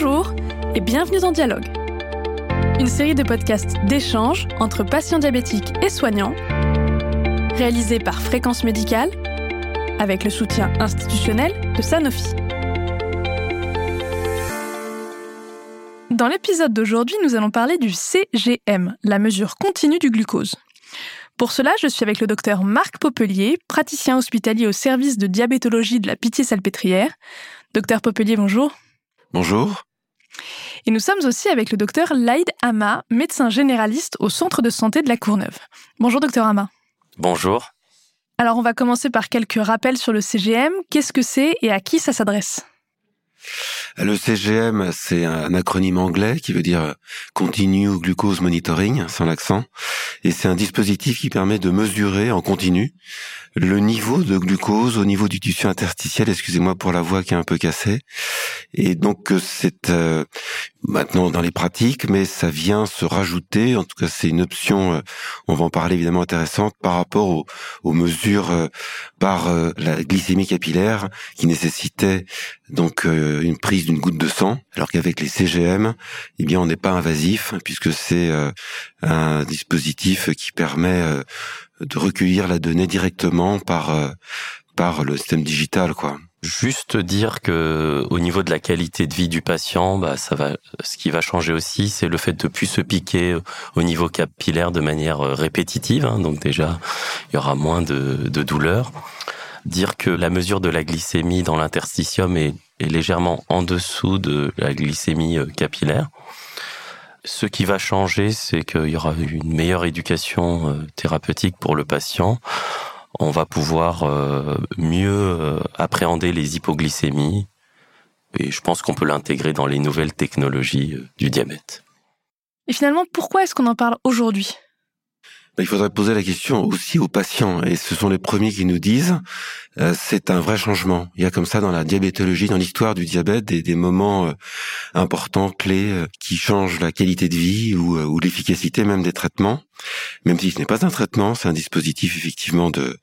Bonjour et bienvenue dans Dialogue, une série de podcasts d'échange entre patients diabétiques et soignants, réalisée par Fréquence Médicale avec le soutien institutionnel de Sanofi. Dans l'épisode d'aujourd'hui, nous allons parler du CGM, la mesure continue du glucose. Pour cela, je suis avec le docteur Marc Popelier, praticien hospitalier au service de diabétologie de la Pitié-Salpêtrière. Docteur Popelier, bonjour. Bonjour. Et nous sommes aussi avec le docteur Laïd Hama, médecin généraliste au centre de santé de la Courneuve. Bonjour docteur Hama. Bonjour. Alors on va commencer par quelques rappels sur le CGM. Qu'est-ce que c'est et à qui ça s'adresse? Le CGM, c'est un acronyme anglais qui veut dire Continue Glucose Monitoring, sans l'accent. Et c'est un dispositif qui permet de mesurer en continu le niveau de glucose au niveau du tissu interstitiel, excusez-moi pour la voix qui est un peu cassée. Et donc c'est euh, maintenant dans les pratiques, mais ça vient se rajouter, en tout cas c'est une option, euh, on va en parler évidemment intéressante, par rapport aux, aux mesures euh, par la glycémie capillaire qui nécessitait donc une prise d'une goutte de sang, alors qu'avec les CGM, eh bien on n'est pas invasif puisque c'est un dispositif qui permet de recueillir la donnée directement par euh, par le système digital, quoi. Juste dire que au niveau de la qualité de vie du patient, bah ça va. Ce qui va changer aussi, c'est le fait de plus se piquer au niveau capillaire de manière euh, répétitive. Hein, donc déjà, il y aura moins de, de douleur. Dire que la mesure de la glycémie dans l'interstitium est, est légèrement en dessous de la glycémie euh, capillaire. Ce qui va changer, c'est qu'il y aura une meilleure éducation euh, thérapeutique pour le patient. On va pouvoir euh, mieux appréhender les hypoglycémies et je pense qu'on peut l'intégrer dans les nouvelles technologies du diabète. Et finalement, pourquoi est-ce qu'on en parle aujourd'hui? Il faudrait poser la question aussi aux patients, et ce sont les premiers qui nous disent euh, c'est un vrai changement. Il y a comme ça dans la diabétologie, dans l'histoire du diabète, des, des moments euh, importants, clés, euh, qui changent la qualité de vie ou, ou l'efficacité même des traitements. Même si ce n'est pas un traitement, c'est un dispositif effectivement de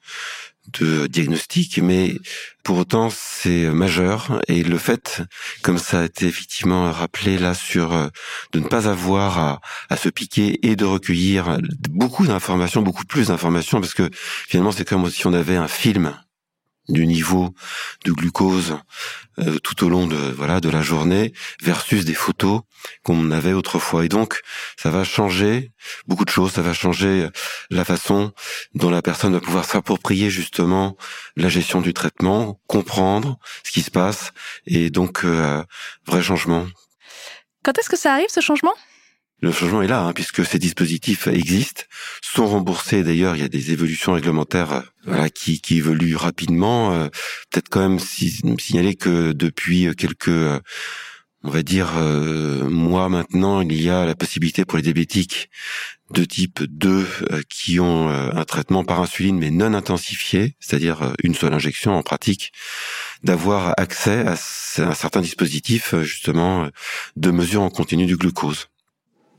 de diagnostic, mais pour autant c'est majeur. Et le fait, comme ça a été effectivement rappelé là sur euh, de ne pas avoir à, à se piquer et de recueillir beaucoup d'informations, beaucoup plus d'informations, parce que finalement c'est comme si on avait un film du niveau de glucose euh, tout au long de voilà de la journée versus des photos qu'on avait autrefois. Et donc ça va changer beaucoup de choses. Ça va changer la façon dont la personne va pouvoir s'approprier justement la gestion du traitement comprendre ce qui se passe et donc euh, vrai changement. Quand est-ce que ça arrive ce changement? Le changement est là, hein, puisque ces dispositifs existent, sont remboursés. D'ailleurs, il y a des évolutions réglementaires euh, voilà, qui, qui évoluent rapidement. Euh, peut-être quand même si, signaler que depuis quelques, euh, on va dire, mois maintenant, il y a la possibilité pour les diabétiques de type 2 qui ont un traitement par insuline mais non intensifié, c'est-à-dire une seule injection en pratique, d'avoir accès à un certain dispositif justement de mesure en continu du glucose.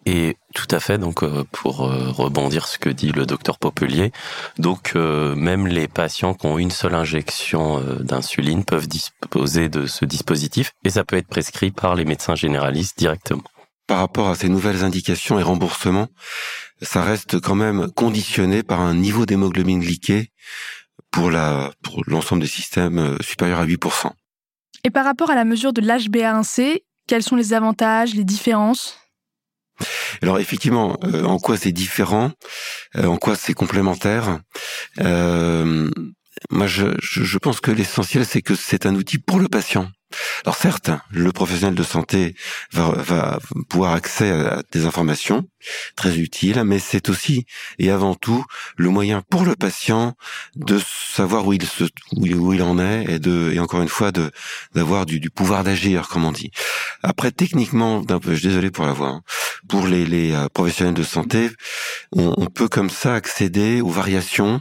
Et tout à fait, donc euh, pour euh, rebondir ce que dit le docteur Popelier, donc euh, même les patients qui ont une seule injection d'insuline peuvent disposer de ce dispositif et ça peut être prescrit par les médecins généralistes directement. Par rapport à ces nouvelles indications et remboursements, ça reste quand même conditionné par un niveau d'hémoglobine glyquée pour la pour l'ensemble des systèmes supérieur à 8%. Et par rapport à la mesure de l'HbA1c, quels sont les avantages, les différences? Alors effectivement, euh, en quoi c'est différent, euh, en quoi c'est complémentaire. Euh, moi, je, je pense que l'essentiel, c'est que c'est un outil pour le patient. Alors certes, le professionnel de santé va, va pouvoir accès à des informations très utiles, mais c'est aussi et avant tout le moyen pour le patient de savoir où il se où il en est et de et encore une fois d'avoir du, du pouvoir d'agir comme on dit. Après techniquement, d'un peu, je suis désolé pour la voix, hein, pour les, les euh, professionnels de santé, on, on peut comme ça accéder aux variations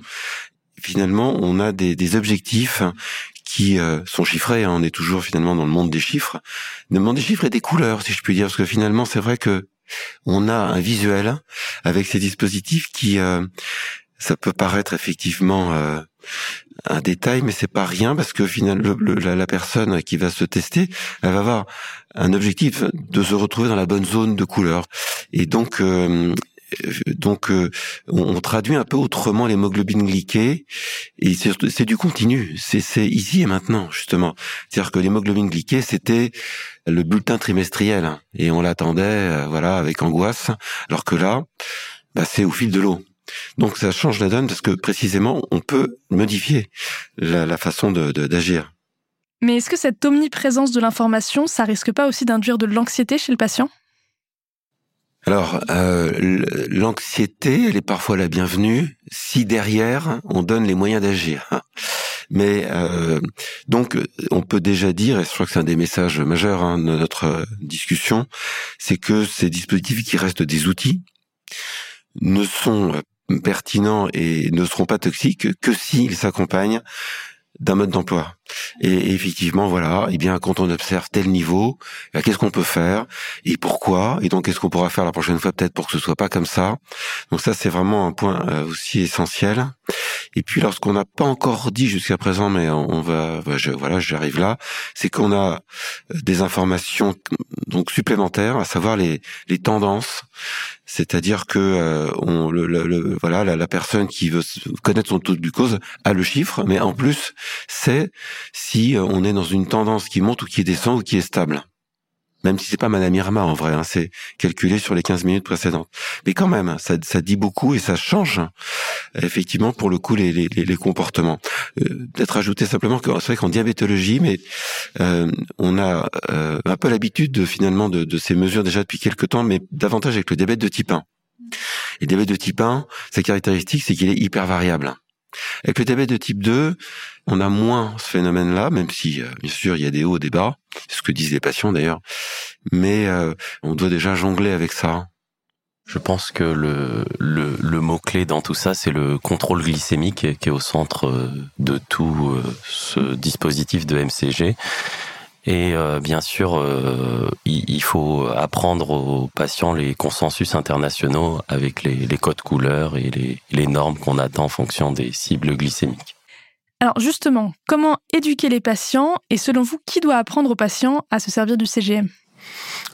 finalement, on a des, des, objectifs qui euh, sont chiffrés. Hein, on est toujours finalement dans le monde des chiffres, le monde des chiffres et des couleurs, si je puis dire, parce que finalement, c'est vrai que on a un visuel avec ces dispositifs qui, euh, ça peut paraître effectivement euh, un détail, mais c'est pas rien parce que finalement la, personne qui va se tester, elle va avoir un objectif de se retrouver dans la bonne zone de couleur. Et donc, donc euh, on, traduit un peu autrement l'hémoglobine glyquée et c'est du continu, c'est ici et maintenant justement. C'est-à-dire que l'hémoglobine glyquée c'était le bulletin trimestriel et on l'attendait euh, voilà avec angoisse, alors que là bah, c'est au fil de l'eau. Donc ça change la donne parce que précisément on peut modifier la, la façon d'agir. De, Mais est-ce que cette omniprésence de l'information, ça risque pas aussi d'induire de l'anxiété chez le patient? Alors, euh, l'anxiété, elle est parfois la bienvenue si derrière on donne les moyens d'agir. Mais euh, donc, on peut déjà dire, et je crois que c'est un des messages majeurs hein, de notre discussion, c'est que ces dispositifs qui restent des outils ne sont pertinents et ne seront pas toxiques que s'ils s'accompagnent d'un mode d'emploi. Et effectivement, voilà, eh bien, quand on observe tel niveau, eh qu'est-ce qu'on peut faire et pourquoi Et donc, qu'est-ce qu'on pourra faire la prochaine fois peut-être pour que ce soit pas comme ça Donc ça, c'est vraiment un point euh, aussi essentiel. Et puis, lorsqu'on n'a pas encore dit jusqu'à présent, mais on va, voilà, j'arrive là, c'est qu'on a euh, des informations donc supplémentaires, à savoir les, tendances. C'est-à-dire que euh, on, voilà la, personne qui veut connaître son taux de glucose a le chiffre, mais en plus c'est si euh, on est dans une tendance qui monte ou qui descend ou qui est stable même si c'est pas Madame Irma en vrai, hein, c'est calculé sur les 15 minutes précédentes. Mais quand même, ça, ça dit beaucoup et ça change effectivement pour le coup les, les, les comportements. Euh, Peut-être ajouter simplement que c'est vrai qu'en diabétologie, mais euh, on a euh, un peu l'habitude de, finalement de, de, ces mesures déjà depuis quelques temps, mais davantage avec le diabète de type 1. Et le diabète de type 1, sa caractéristique, c'est qu'il est hyper variable. Avec le diabète de type 2, on a moins ce phénomène-là, même si, euh, bien sûr, il y a des hauts, des bas, c'est ce que disent les patients d'ailleurs, mais euh, on doit déjà jongler avec ça. Je pense que le, le, le mot-clé dans tout ça, c'est le contrôle glycémique qui est au centre euh, de tout ce dispositif de MCG. Et bien sûr, il, faut apprendre aux patients les consensus internationaux avec les, codes couleurs et les normes qu'on attend en fonction des cibles glycémiques. Alors justement, comment éduquer les patients et selon vous, qui doit apprendre aux patients à se servir du CGM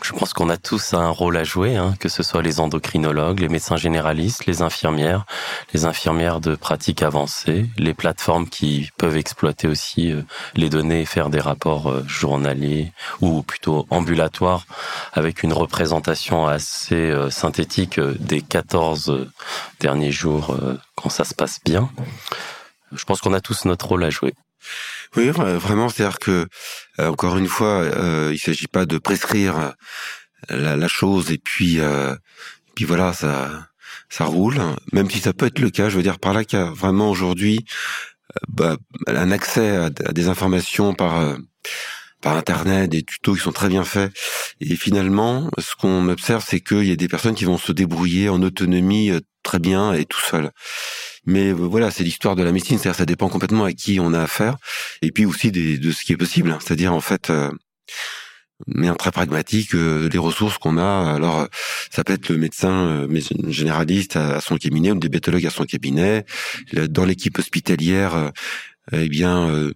je pense qu'on a tous un rôle à jouer, hein, que ce soit les endocrinologues, les médecins généralistes, les infirmières, les infirmières de pratique avancée, les plateformes qui peuvent exploiter aussi euh, les données et faire des rapports euh, journaliers ou plutôt ambulatoires avec une représentation assez euh, synthétique des 14 derniers jours quand ça se passe bien je pense qu'on a tous notre rôle à jouer. Oui, vraiment, c'est-à-dire que euh, encore une fois, euh, il s'agit pas de prescrire euh, la, la chose et puis euh, puis voilà, ça ça roule. Même si ça peut être le cas, je veux dire par là qu'il y a vraiment aujourd'hui bah, un accès à, des informations par par internet, des tutos qui sont très bien faits. Et finalement, ce qu'on observe, c'est qu'il y a des personnes qui vont se débrouiller en autonomie très bien et tout seul. Mais euh, voilà, c'est l'histoire de la médecine, c'est-à-dire ça dépend complètement à qui on a affaire, et puis aussi de ce qui est possible, c'est-à-dire en fait, euh, mais un très pragmatique, euh, les ressources qu'on a. Alors, ça peut être le médecin généraliste à, son cabinet ou le diabétologue à son cabinet. Dans l'équipe hospitalière, eh bien,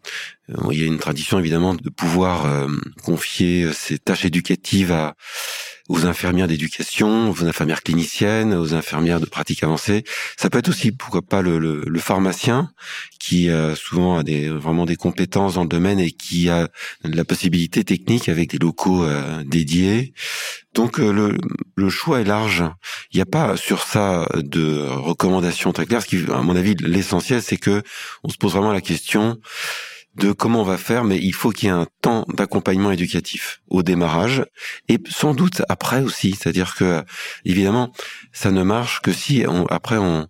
il y a une tradition évidemment de pouvoir confier ces tâches éducatives à aux infirmières d'éducation, aux infirmières cliniciennes, aux infirmières de pratique avancée. Ça peut être aussi, pourquoi pas, le, le, le pharmacien qui euh, souvent a des, vraiment des compétences dans le domaine et qui a la possibilité technique avec des locaux euh, dédiés. Donc euh, le, le, choix est large. Il n'y a pas sur ça de recommandations très claires. Ce qui, à mon avis, l'essentiel, c'est que on se pose vraiment la question de comment on va faire, mais il faut qu'il y ait un temps d'accompagnement éducatif au démarrage et sans doute après aussi. C'est-à-dire que évidemment, ça ne marche que si après on,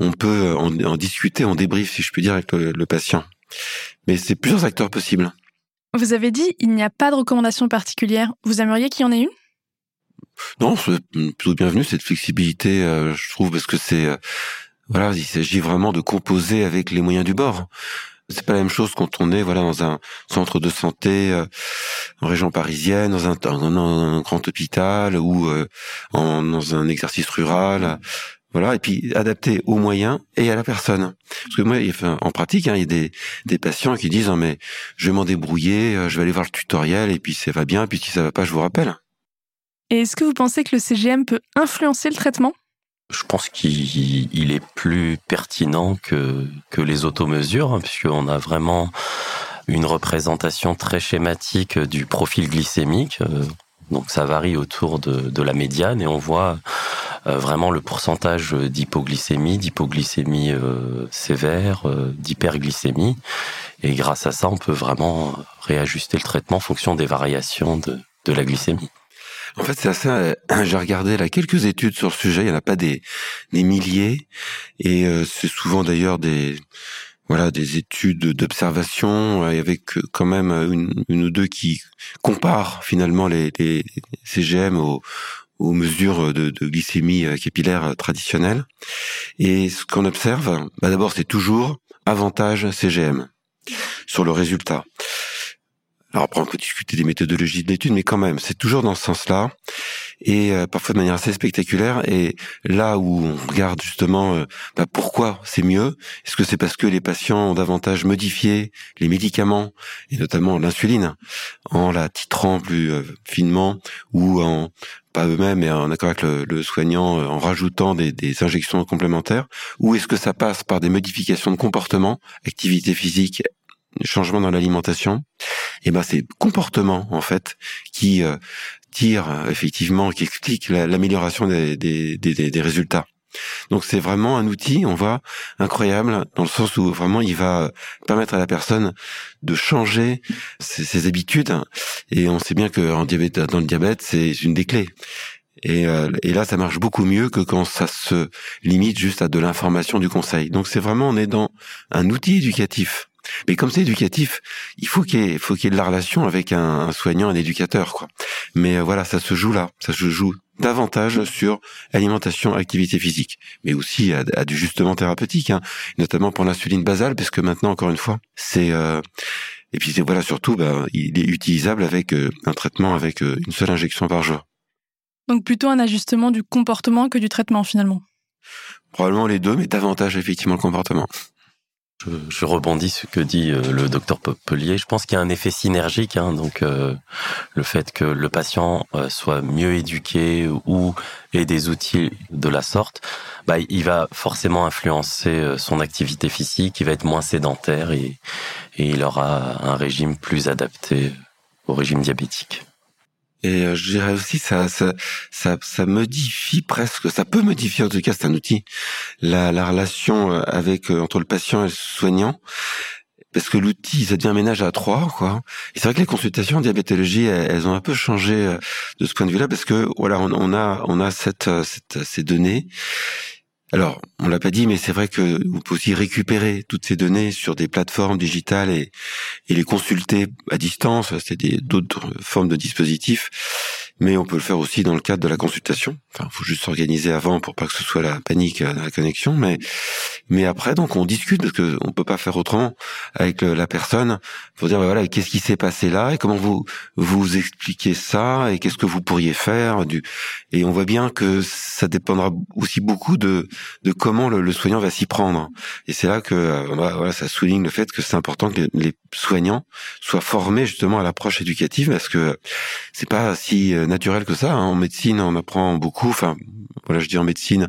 on peut en, discuter, en débrief, si je puis dire, avec le, patient. Mais c'est plusieurs acteurs possibles. Vous avez dit il n'y a pas de recommandation particulière. Vous aimeriez qu'il y en ait une? Non, c'est plutôt bienvenu cette flexibilité, euh, je trouve, parce que c'est euh, voilà, il s'agit vraiment de composer avec les moyens du bord. C'est pas la même chose quand on est voilà dans un centre de santé euh, en région parisienne, dans un, dans un grand hôpital ou euh, en, dans un exercice rural. Voilà, et puis adapté aux moyens et à la personne. Parce que moi, en pratique, hein, il y a des, des patients qui disent mais je vais m'en débrouiller, euh, je vais aller voir le tutoriel et puis ça va bien, et puis si ça va pas, je vous rappelle. Et est-ce que vous pensez que le CGM peut influencer le traitement? Je pense qu'il est plus pertinent que, que les automesures, hein, puisqu'on a vraiment une représentation très schématique du profil glycémique. Euh, donc ça varie autour de, de la médiane et on voit euh, vraiment le pourcentage d'hypoglycémie, d'hypoglycémie euh, sévère, d'hyperglycémie. Et grâce à ça, on peut vraiment réajuster le traitement en fonction des variations de, de la glycémie. En fait, c'est assez. Euh, j'ai regardé là quelques études sur le sujet. Il y en a pas des des milliers, et euh, c'est souvent d'ailleurs des voilà des études d'observation avec quand même une, une, ou deux qui comparent finalement les, les CGM aux, aux mesures de, de, glycémie euh, capillaire traditionnelles. Et ce qu'on observe, bah d'abord, c'est toujours avantage CGM sur le résultat. Alors après, on peut discuter des méthodologies de l'étude, mais quand même, c'est toujours dans ce sens-là, et euh, parfois de manière assez spectaculaire. Et là où on regarde justement euh, bah, pourquoi c'est mieux, est-ce que c'est parce que les patients ont davantage modifié les médicaments, et notamment l'insuline, en la titrant plus euh, finement, ou en pas eux-mêmes, mais en accord avec le, soignant, en rajoutant des injections complémentaires, ou est-ce que ça passe par des modifications de comportement, activité physique, changement dans l'alimentation, et ben c'est comportement en fait qui euh, tire euh, effectivement, qui explique l'amélioration des, des, des, des, résultats. Donc c'est vraiment un outil, on voit, incroyable, dans le sens où vraiment il va permettre à la personne de changer ses, ses habitudes. Et on sait bien que en diabète, dans le diabète, c'est une des clés. Et, euh, et, là, ça marche beaucoup mieux que quand ça se limite juste à de l'information du conseil. Donc c'est vraiment, on est dans un outil éducatif mais comme c'est éducatif, il faut qu'il y ait, faut qu'il y ait de la relation avec un, soignant, un éducateur, quoi. Mais euh, voilà, ça se joue là, ça se joue davantage sur alimentation, activité physique, mais aussi à, du justement thérapeutique, hein, notamment pour l'insuline basale, parce que maintenant, encore une fois, c'est euh, et puis voilà surtout, bah, il est utilisable avec euh, un traitement avec une seule injection par jour. Donc plutôt un ajustement du comportement que du traitement finalement? Probablement les deux, mais davantage effectivement le comportement. Je, rebondis ce que dit euh, le docteur Popelier. Je pense qu'il y a un effet synergique, hein, donc euh, le fait que le patient euh, soit mieux éduqué ou ait des outils de la sorte, bah, il va forcément influencer son activité physique, il va être moins sédentaire et il aura un régime plus adapté au régime diabétique. Et euh, je dirais aussi ça, ça, ça, ça modifie presque, ça peut modifier en tout cas, c'est un outil, la, la relation euh, avec euh, entre le patient et le soignant, parce que l'outil ça devient un ménage à trois, quoi. Et c'est vrai que les consultations en diabétologie, elles, ont un peu changé de ce point de vue-là, parce que voilà, on, on a on a cette, cette ces données alors, on l'a pas dit, mais c'est vrai que vous pouvez aussi récupérer toutes ces données sur des plateformes digitales et, et les consulter à distance. C'est d'autres formes de dispositifs mais on peut le faire aussi dans le cadre de la consultation. Enfin, faut juste s'organiser avant pour pas que ce soit la panique à la connexion, mais mais après donc on discute parce que on peut pas faire autrement avec la personne. Faut dire voilà qu'est-ce qui s'est passé là et comment vous vous expliquez ça et qu'est-ce que vous pourriez faire du et on voit bien que ça dépendra aussi beaucoup de de comment le, soignant va s'y prendre. Et c'est là que euh, voilà ça souligne le fait que c'est important que les soignants soient formés justement à l'approche éducative parce que c'est pas si euh, naturel que ça. Hein. En médecine, on apprend beaucoup. Enfin, voilà, je dis en médecine,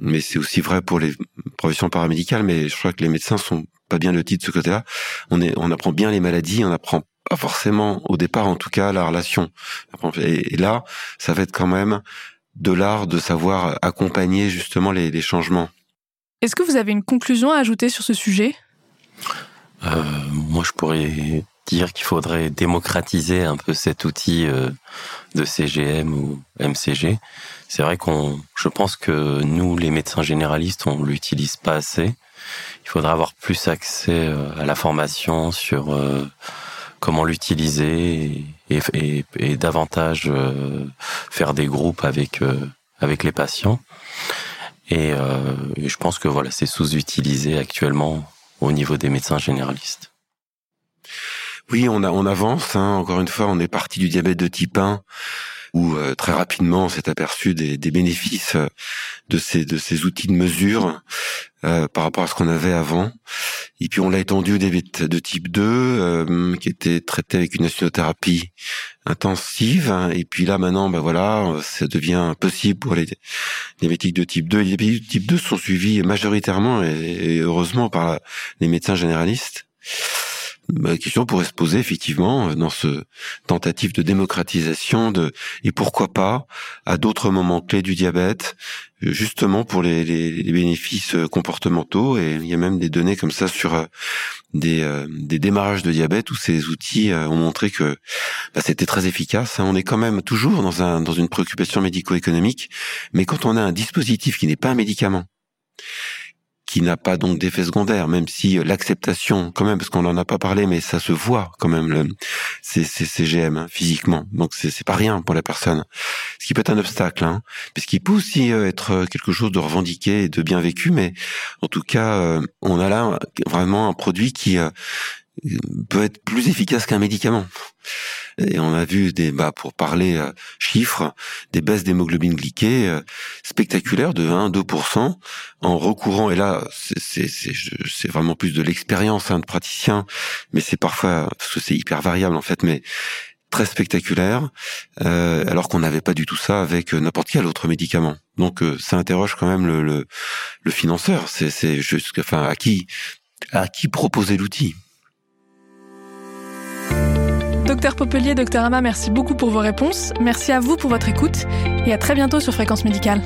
mais c'est aussi vrai pour les professions paramédicales. Mais je crois que les médecins sont pas bien le titre de ce côté-là. On est, on apprend bien les maladies, on apprend pas forcément au départ, en tout cas, la relation. Et, là, ça va être quand même de l'art de savoir accompagner justement les, les changements. Est-ce que vous avez une conclusion à ajouter sur ce sujet? Euh, Moi, je pourrais dire qu'il faudrait démocratiser un peu cet outil euh, de CGM ou MCG. C'est vrai qu'on, je pense que nous, les médecins généralistes, on l'utilise pas assez. Il faudrait avoir plus accès euh, à la formation sur euh, comment l'utiliser et, et, et, davantage faire des groupes avec avec les patients. Et, et je pense que voilà, c'est sous-utilisé actuellement au niveau des médecins généralistes. Oui, on, a, on avance. Hein. Encore une fois, on est parti du diabète de type 1 où très rapidement on s'est aperçu des, des, bénéfices de ces de ces outils de mesure par rapport à ce qu'on avait avant. Et puis on l'a étendu au diabète de type 2, qui était traité avec une insulothérapie intensive. Et puis là maintenant, ben voilà, ça devient possible pour les diabétiques de type 2. Les diabétiques de type 2 sont suivis majoritairement et, heureusement par les médecins généralistes. La question pourrait se poser effectivement dans ce tentative de démocratisation de et pourquoi pas à d'autres moments clés du diabète justement pour les, les, bénéfices comportementaux et il y a même des données comme ça sur euh, des, euh, des démarrages de diabète où ces outils euh, ont montré que bah, c'était très efficace. Hein. On est quand même toujours dans un dans une préoccupation médico-économique, mais quand on a un dispositif qui n'est pas un médicament qui n'a pas donc d'effet secondaire, même si euh, l'acceptation, quand même, parce qu'on n'en a pas parlé, mais ça se voit quand même, le, ces, ces CGM hein, physiquement. Donc c'est pas rien pour la personne. Ce qui peut être un obstacle, hein, puisqu'il peut aussi euh, être euh, quelque chose de revendiqué et de bien vécu, mais en tout cas, on a là vraiment un produit qui peut être plus efficace qu'un médicament. Et on a vu des, bah, pour parler euh, chiffres, des baisses d'hémoglobine glyquée euh, spectaculaires de 1-2% en recourant. Et là, c'est vraiment plus de l'expérience hein, de praticien, mais c'est parfois parce que c'est hyper variable en fait, mais très spectaculaire, euh, alors qu'on n'avait pas du tout ça avec n'importe quel autre médicament. Donc ça interroge quand même le, le, le financeur. C'est juste, enfin, à qui à qui proposer l'outil? Docteur Popelier, docteur Ama, merci beaucoup pour vos réponses. Merci à vous pour votre écoute et à très bientôt sur Fréquence Médicale.